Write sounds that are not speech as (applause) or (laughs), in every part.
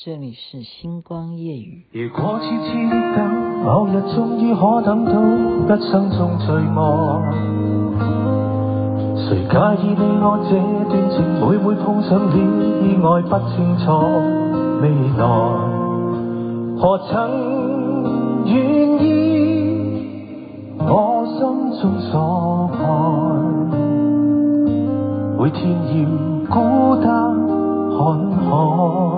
这里是星光夜雨。如果痴痴的等，某日终于可等到一生中最爱。谁介意你我这段情，每每碰上了意外，不清楚未来，何曾愿意我心中所爱，每天要孤单看海。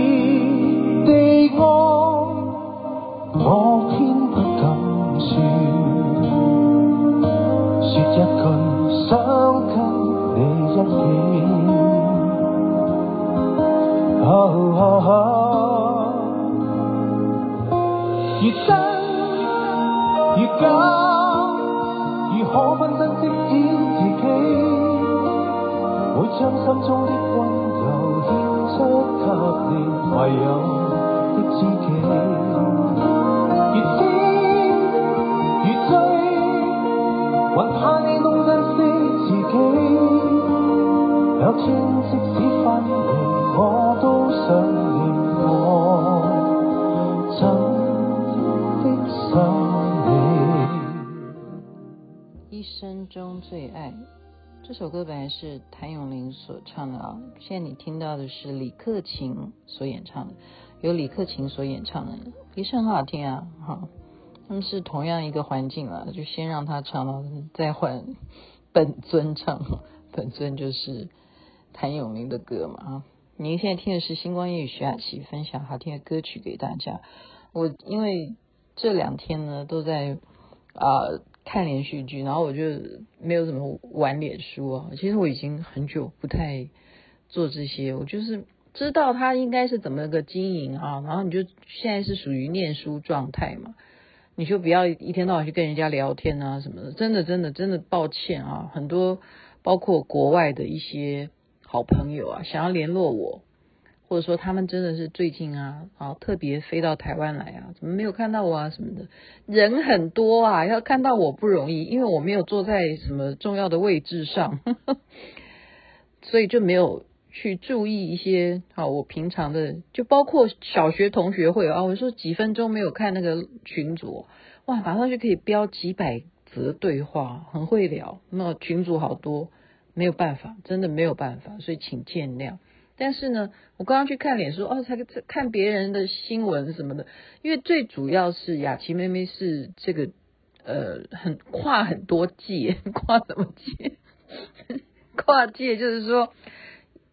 中的温柔献出给你，唯有现在你听到的是李克勤所演唱的，由李克勤所演唱的，也是很好听啊。哈，他们是同样一个环境啊，就先让他唱了，再换本尊唱。(laughs) 本尊就是谭咏麟的歌嘛啊。您现在听的是星光夜雨徐雅琪分享好听的歌曲给大家。我因为这两天呢都在啊、看连续剧，然后我就没有怎么玩脸书啊。其实我已经很久不太做这些，我就是知道他应该是怎么个经营啊。然后你就现在是属于念书状态嘛，你就不要一天到晚去跟人家聊天啊什么的。真的真的真的抱歉啊，很多包括国外的一些。好朋友啊，想要联络我，或者说他们真的是最近啊，啊特别飞到台湾来啊，怎么没有看到我啊什么的？人很多啊，要看到我不容易，因为我没有坐在什么重要的位置上，呵呵，所以就没有去注意一些好。我平常的就包括小学同学会啊，我说几分钟没有看那个群组，哇，马上就可以标几百则对话，很会聊。那群组好多。没有办法，真的没有办法，所以请见谅。但是呢，我刚刚去看脸书，哦，才看别人的新闻什么的，因为最主要是雅琪妹妹是这个呃很跨很多界，(laughs) 跨什么界？跨界就是说，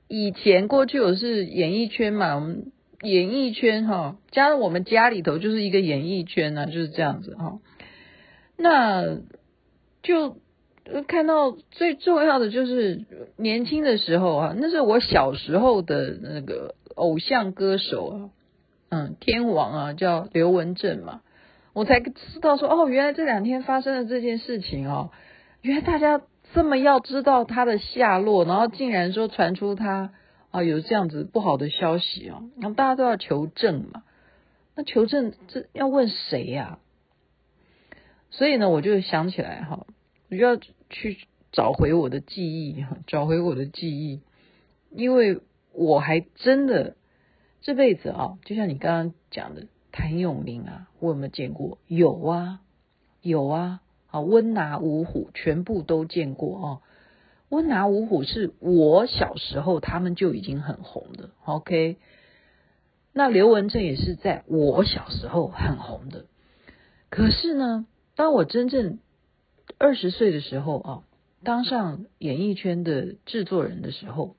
以前过去我是演艺圈嘛，我们演艺圈哈，加入我们家里头就是一个演艺圈呢，就是这样子哈。那就。看到最重要的就是年轻的时候啊，那是我小时候的那个偶像歌手啊，嗯，天王啊，叫刘文正嘛，我才知道说哦，原来这两天发生了这件事情哦，原来大家这么要知道他的下落，然后竟然说传出他啊有这样子不好的消息哦，那大家都要求证嘛，那求证这要问谁呀？所以呢，我就想起来哈，我就要。去找回我的记忆，找回我的记忆，因为我还真的这辈子啊，就像你刚刚讲的谭咏麟啊，我有没有见过？有啊，有啊，啊，温拿五虎全部都见过哦。温拿五虎是我小时候他们就已经很红的，OK。那刘文正也是在我小时候很红的，可是呢，当我真正二十岁的时候啊，当上演艺圈的制作人的时候，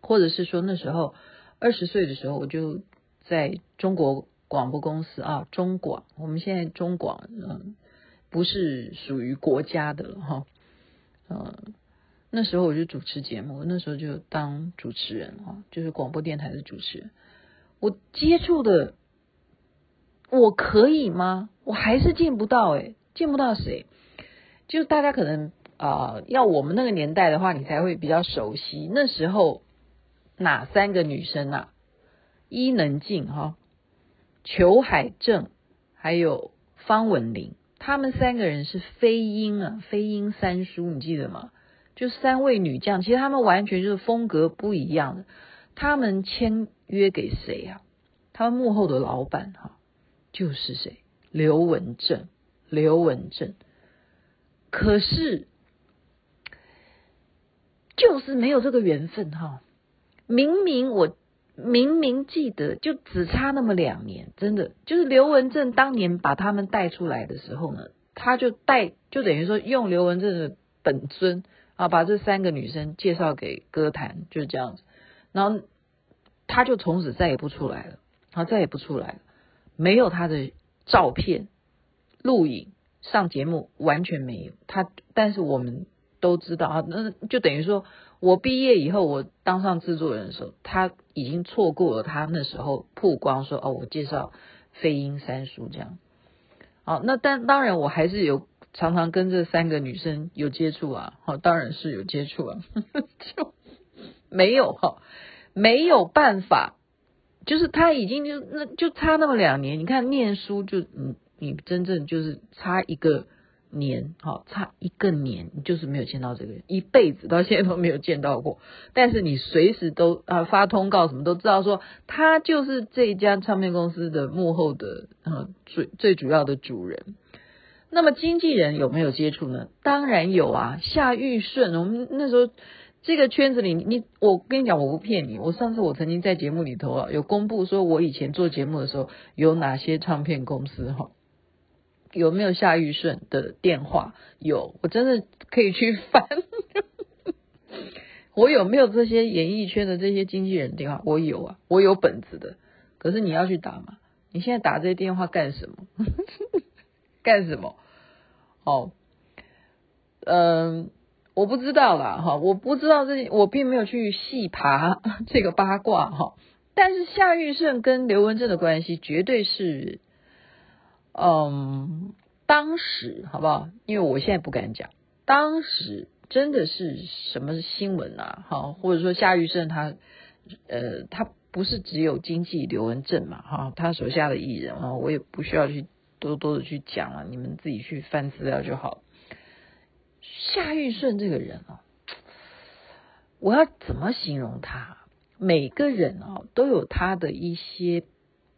或者是说那时候二十岁的时候，我就在中国广播公司啊，中广，我们现在中广嗯，不是属于国家的了哈，嗯，那时候我就主持节目，那时候就当主持人哈，就是广播电台的主持人，我接触的，我可以吗？我还是见不到诶，见不到谁。就大家可能啊、要我们那个年代的话，你才会比较熟悉。那时候哪三个女生啊？伊能静哈，裘海正，还有方文琳，他们三个人是飞鹰啊，飞鹰三叔，你记得吗？就三位女将，其实他们完全就是风格不一样的。他们签约给谁呀？他们幕后的老板哈，就是谁？刘文正，刘文正。可是，就是没有这个缘分哈。明明我明明记得，就只差那么两年，真的就是刘文正当年把他们带出来的时候呢，他就带，就等于说用刘文正的本尊啊，把这三个女生介绍给歌坛，就是这样子。然后他就从此再也不出来了。他再也不出来了，没有他的照片、录影、上节目，完全没有他。但是我们都知道啊，那就等于说我毕业以后，我当上制作人的时候，他已经错过了他那时候曝光说哦，我介绍飞鹰三叔这样。好，那但当然我还是有常常跟这三个女生有接触啊，好，当然是有接触啊，(laughs) 就没有哈，没有办法。就是他已经就那就差那么两年，你看念书就你你真正就是差一个年，好差一个年，你就是没有见到这个人，一辈子到现在都没有见到过。但是你随时都啊发通告什么都知道说他就是这一家唱片公司的幕后的呃最最主要的主人。那么经纪人有没有接触呢？当然有啊，夏玉顺，我们那时候。这个圈子里，你我跟你讲，我不骗你。我上次我曾经在节目里头啊，有公布说我以前做节目的时候有哪些唱片公司哈，有没有夏玉顺的电话？有，我真的可以去翻。(laughs) 我有没有这些演艺圈的这些经纪人电话？我有啊，我有本子的。可是你要去打吗？你现在打这些电话干什么？(laughs) 干什么？哦，嗯。我不知道啦，哈，我不知道这，我并没有去细爬 (laughs) 这个八卦哈。但是夏玉胜跟刘文正的关系绝对是，嗯，当时好不好？因为我现在不敢讲，当时真的是什么新闻啊？哈，或者说夏玉胜他，呃，他不是只有经纪刘文正嘛？哈，他手下的艺人啊，我也不需要去多多的去讲了，你们自己去翻资料就好。夏玉顺这个人啊，我要怎么形容他？每个人啊都有他的一些，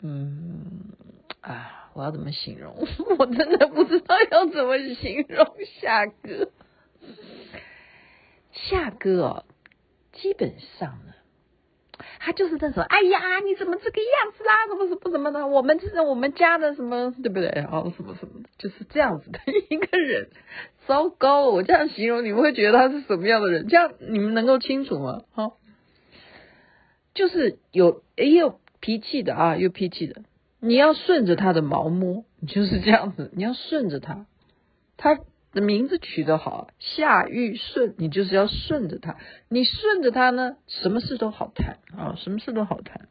嗯啊，我要怎么形容？(laughs) 我真的不知道要怎么形容夏哥。夏哥哦，基本上呢。他就是那种，哎呀，你怎么这个样子啦？怎么怎么怎么的？我们这是我们家的什么，对不对？然后什么什么，就是这样子的一个人。糟糕，我这样形容，你们会觉得他是什么样的人？这样你们能够清楚吗？哈，就是有也有脾气的啊，有脾气的。你要顺着他的毛摸，就是这样子。你要顺着他，他。的名字取得好，夏玉顺，你就是要顺着他，你顺着他呢，什么事都好谈啊，什么事都好谈。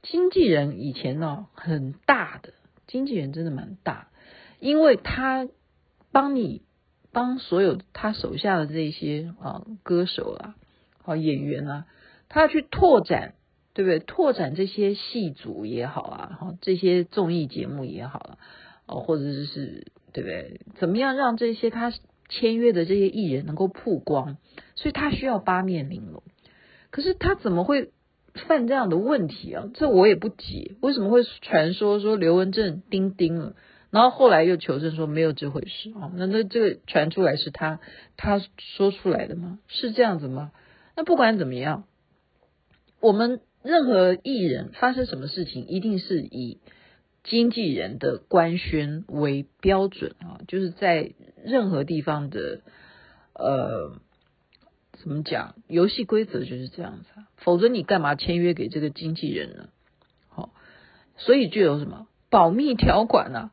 经纪人以前呢，很大的，经纪人真的蛮大，因为他帮你帮所有他手下的这些啊歌手啊，好演员啊，他去拓展，对不对？拓展这些戏组也好啊，哈，这些综艺节目也好啊，哦，或者是。对不对？怎么样让这些他签约的这些艺人能够曝光？所以他需要八面玲珑。可是他怎么会犯这样的问题啊？这我也不解。为什么会传说说刘文正钉钉了？然后后来又求证说没有这回事啊？那那这个传出来是他他说出来的吗？是这样子吗？那不管怎么样，我们任何艺人发生什么事情，一定是以。经纪人的官宣为标准啊，就是在任何地方的呃，怎么讲？游戏规则就是这样子，否则你干嘛签约给这个经纪人呢？好，所以就有什么保密条款呢？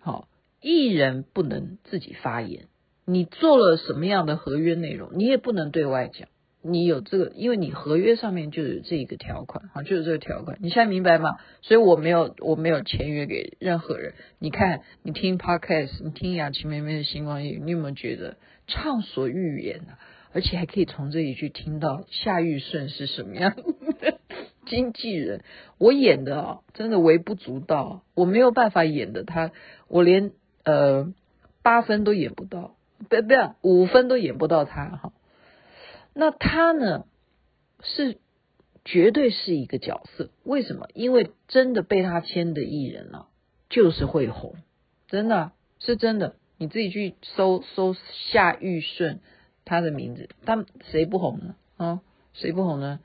好，艺人不能自己发言，你做了什么样的合约内容，你也不能对外讲。你有这个，因为你合约上面就有这一个条款，哈，就是这个条款。你现在明白吗？所以我没有，我没有签约给任何人。你看，你听 Podcast，你听雅琪妹妹的星光夜，你有没有觉得畅所欲言啊？而且还可以从这里去听到夏玉顺是什么样的 (laughs) 经纪人。我演的啊，真的微不足道，我没有办法演的他，我连呃八分都演不到，不不要五分都演不到他哈。那他呢是绝对是一个角色，为什么？因为真的被他签的艺人啊，就是会红，真的是真的。你自己去搜搜夏玉顺他的名字，他谁不红呢？啊，谁不红呢？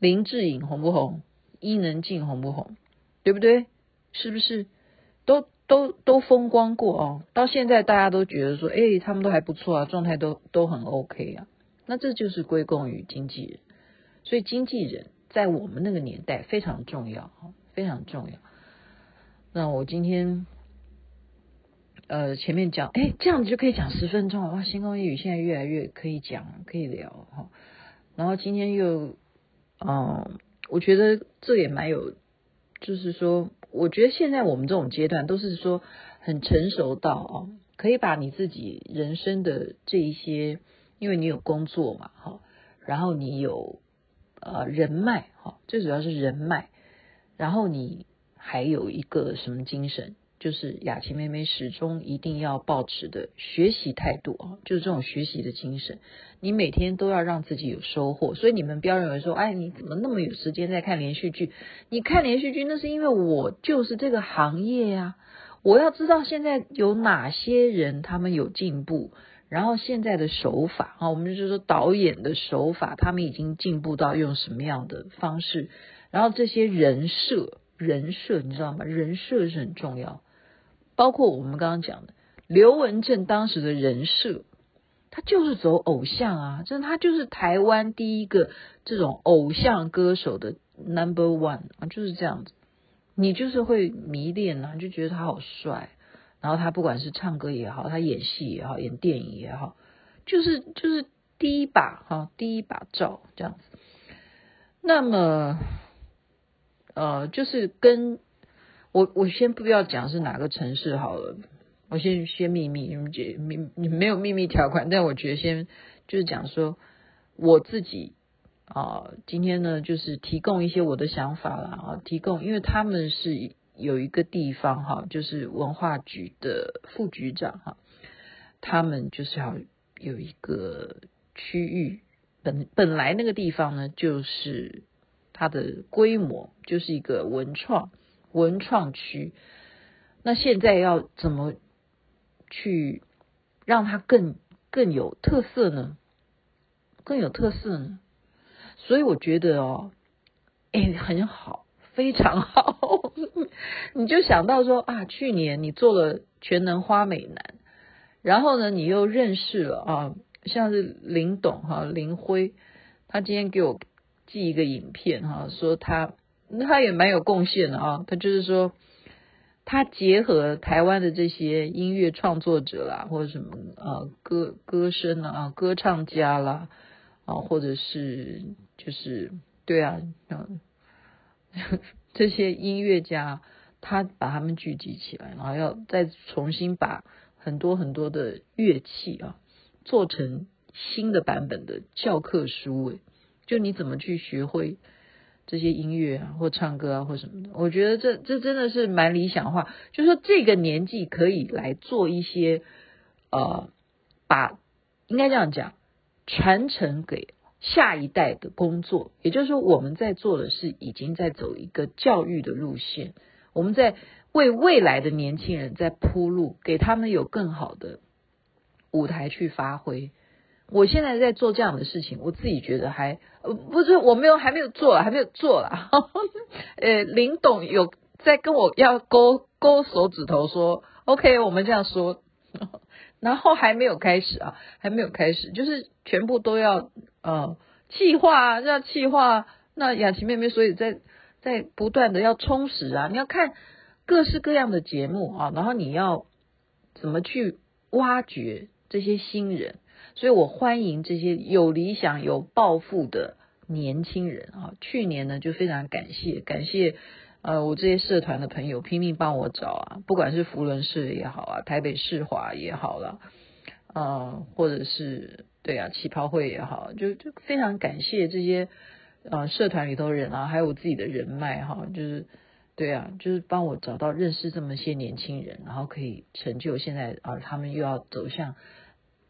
林志颖红不红？伊能静红不红？对不对？是不是？都都都风光过哦。到现在大家都觉得说，哎，他们都还不错啊，状态都都很 OK 啊。那这就是归功于经纪人，所以经纪人在我们那个年代非常重要，非常重要。那我今天。呃，前面讲，哎，这样子就可以讲十分钟了哇！星光夜语现在越来越可以讲，可以聊哈。然后今天又，嗯，我觉得这也蛮有，就是说，我觉得现在我们这种阶段都是说很成熟到哦，可以把你自己人生的这一些，因为你有工作嘛，哈，然后你有呃人脉，哈，最主要是人脉，然后你还有一个什么精神？就是雅琪妹妹始终一定要保持的学习态度啊，就是这种学习的精神，你每天都要让自己有收获。所以你们不要认为说，哎，你怎么那么有时间在看连续剧？你看连续剧那是因为我就是这个行业呀，我要知道现在有哪些人他们有进步，然后现在的手法啊，我们就是说导演的手法，他们已经进步到用什么样的方式，然后这些人设，人设你知道吗？人设是很重要。包括我们刚刚讲的刘文正当时的人设，他就是走偶像啊，真的，他就是台湾第一个这种偶像歌手的 number one 啊，就是这样子。你就是会迷恋啊，就觉得他好帅，然后他不管是唱歌也好，他演戏也好，演电影也好，就是就是第一把哈，第一把照这样子。那么，呃，就是跟。我我先不要讲是哪个城市好了，我先先秘密，你们觉秘你没有秘密条款，但我觉得先就是讲说我自己啊，今天呢就是提供一些我的想法啦啊，提供，因为他们是有一个地方哈，就是文化局的副局长哈，他们就是要有一个区域，本本来那个地方呢就是它的规模就是一个文创。文创区，那现在要怎么去让它更更有特色呢？更有特色呢？所以我觉得哦，哎，很好，非常好。(laughs) 你就想到说啊，去年你做了全能花美男，然后呢，你又认识了啊，像是林董哈林辉，他今天给我寄一个影片哈，说他。他也蛮有贡献的啊，他就是说，他结合台湾的这些音乐创作者啦，或者什么呃歌歌声啊、歌唱家啦啊，或者是就是对啊，嗯，这些音乐家，他把他们聚集起来，然后要再重新把很多很多的乐器啊做成新的版本的教科书，诶，就你怎么去学会。这些音乐啊，或唱歌啊，或什么的，我觉得这这真的是蛮理想化。就是说，这个年纪可以来做一些，呃，把应该这样讲，传承给下一代的工作。也就是说，我们在做的是已经在走一个教育的路线，我们在为未来的年轻人在铺路，给他们有更好的舞台去发挥。我现在在做这样的事情，我自己觉得还呃不是我没有还没有做，还没有做了。(laughs) 呃，林董有在跟我要勾勾手指头说，OK，我们这样说，然后还没有开始啊，还没有开始，就是全部都要呃企划，要企划。那雅琪妹妹，所以在在不断的要充实啊，你要看各式各样的节目啊，然后你要怎么去挖掘这些新人。所以我欢迎这些有理想、有抱负的年轻人啊！去年呢，就非常感谢感谢呃我这些社团的朋友拼命帮我找啊，不管是福伦社也好啊，台北世华也好了，呃，或者是对啊，旗袍会也好，就就非常感谢这些呃社团里头人啊，还有我自己的人脉哈，就是对啊，就是帮我找到认识这么些年轻人，然后可以成就现在啊，他们又要走向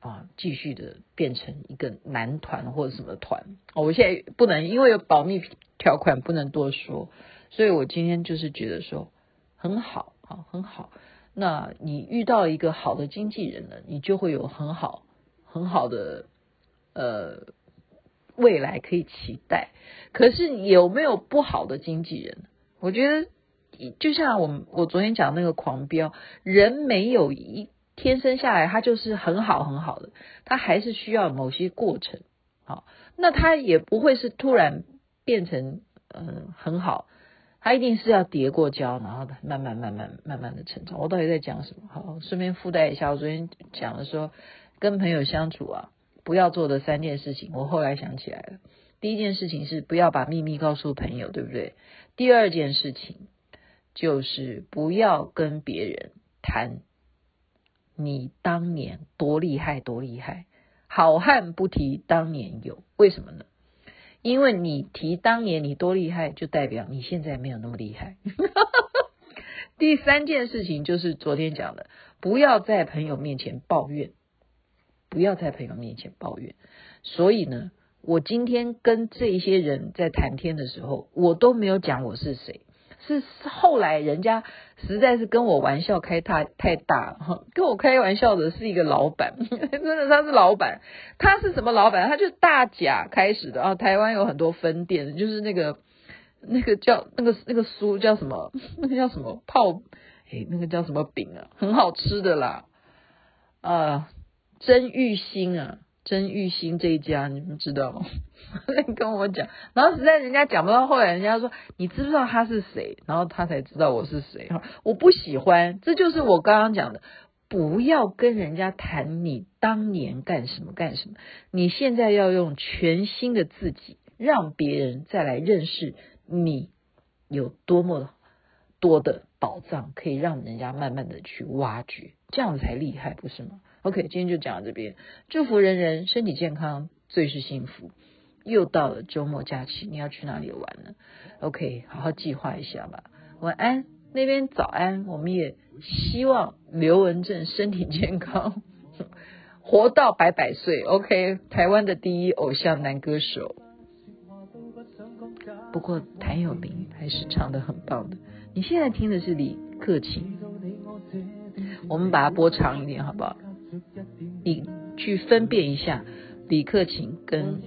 啊继续的变成一个男团或者什么团，哦，我现在不能因为有保密条款不能多说，所以我今天就是觉得说很好啊，很好。那你遇到一个好的经纪人呢，你就会有很好。很好的呃未来可以期待，可是有没有不好的经纪人？我觉得就像我我昨天讲那个狂飙，人没有一天生下来他就是很好很好的，他还是需要某些过程。好，那他也不会是突然变成嗯、很好，他一定是要叠过胶，然后慢慢慢慢慢慢的成长。我到底在讲什么？好，顺便附带一下，我昨天讲的说。跟朋友相处啊，不要做的三件事情，我后来想起来了。第一件事情是不要把秘密告诉朋友，对不对？第二件事情就是不要跟别人谈你当年多厉害多厉害，好汉不提当年勇。为什么呢？因为你提当年你多厉害，就代表你现在没有那么厉害。(laughs) 第三件事情就是昨天讲的，不要在朋友面前抱怨。不要在朋友面前抱怨。所以呢，我今天跟这一些人在谈天的时候，我都没有讲我是谁。是后来人家实在是跟我玩笑开太太大了，(laughs) 跟我开玩笑的是一个老板，(laughs) 真的他是老板。他是什么老板？他就是大甲开始的啊。台湾有很多分店，就是那个那个叫那个那个酥叫什么？(laughs) 那个叫什么泡？哎，那个叫什么饼啊？很好吃的啦，啊。真玉心啊，曾玉心这一家你们知道吗？(laughs) 跟我讲，然后实在人家讲不到，后来人家说，你知不知道他是谁？然后他才知道我是谁哈。我不喜欢，这就是我刚刚讲的，不要跟人家谈你当年干什么干什么，你现在要用全新的自己，让别人再来认识你有多么多的宝藏，可以让人家慢慢的去挖掘，这样才厉害，不是吗？OK，今天就讲到这边。祝福人人身体健康，最是幸福。又到了周末假期，你要去哪里玩呢？OK，好好计划一下吧。晚安，那边早安。我们也希望刘文正身体健康，(laughs) 活到百百岁。OK，台湾的第一偶像男歌手。不过谭咏麟还是唱的很棒的。你现在听的是李克勤，我们把它播长一点，好不好？你去分辨一下李克勤跟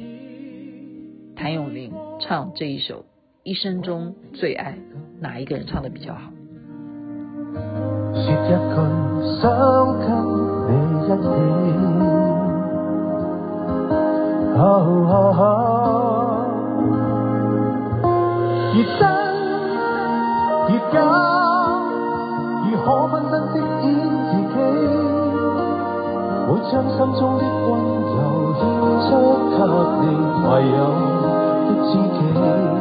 谭咏麟唱这一首《一生中最爱》，哪一个人唱的比较好？将心中的温柔献出给你，唯有的知己。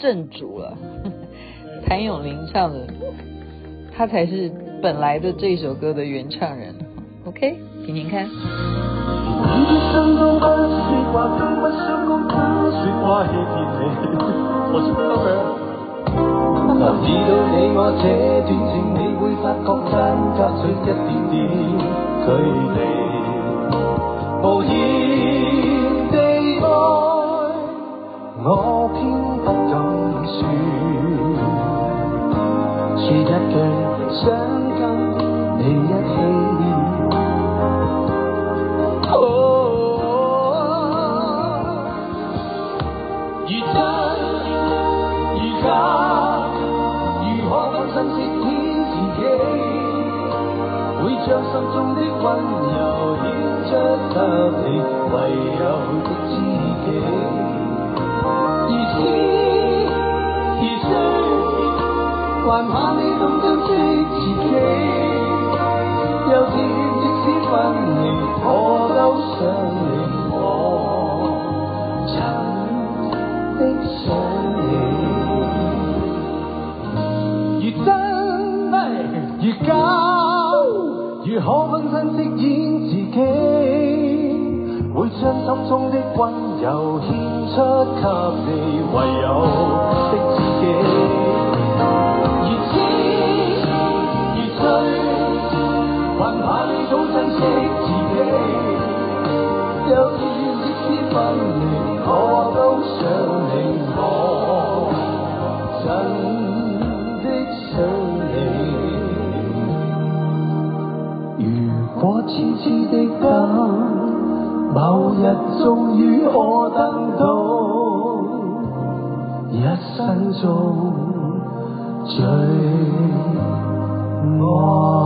正主了。(laughs) 谭咏麟唱的，他才是本来的这首歌的原唱人。OK，听听看。我偏不敢说一句想跟你一起。哦，越真越假，如何分身饰演自己？会将心中的温柔献出给你，唯有的知己。还怕你懂珍惜自己，有天即使分离，我都想你，我真的想你。如真如假，如可分身饰演自己，会将心中的温柔献出给你，唯有的自己。终于可等到一生中最爱。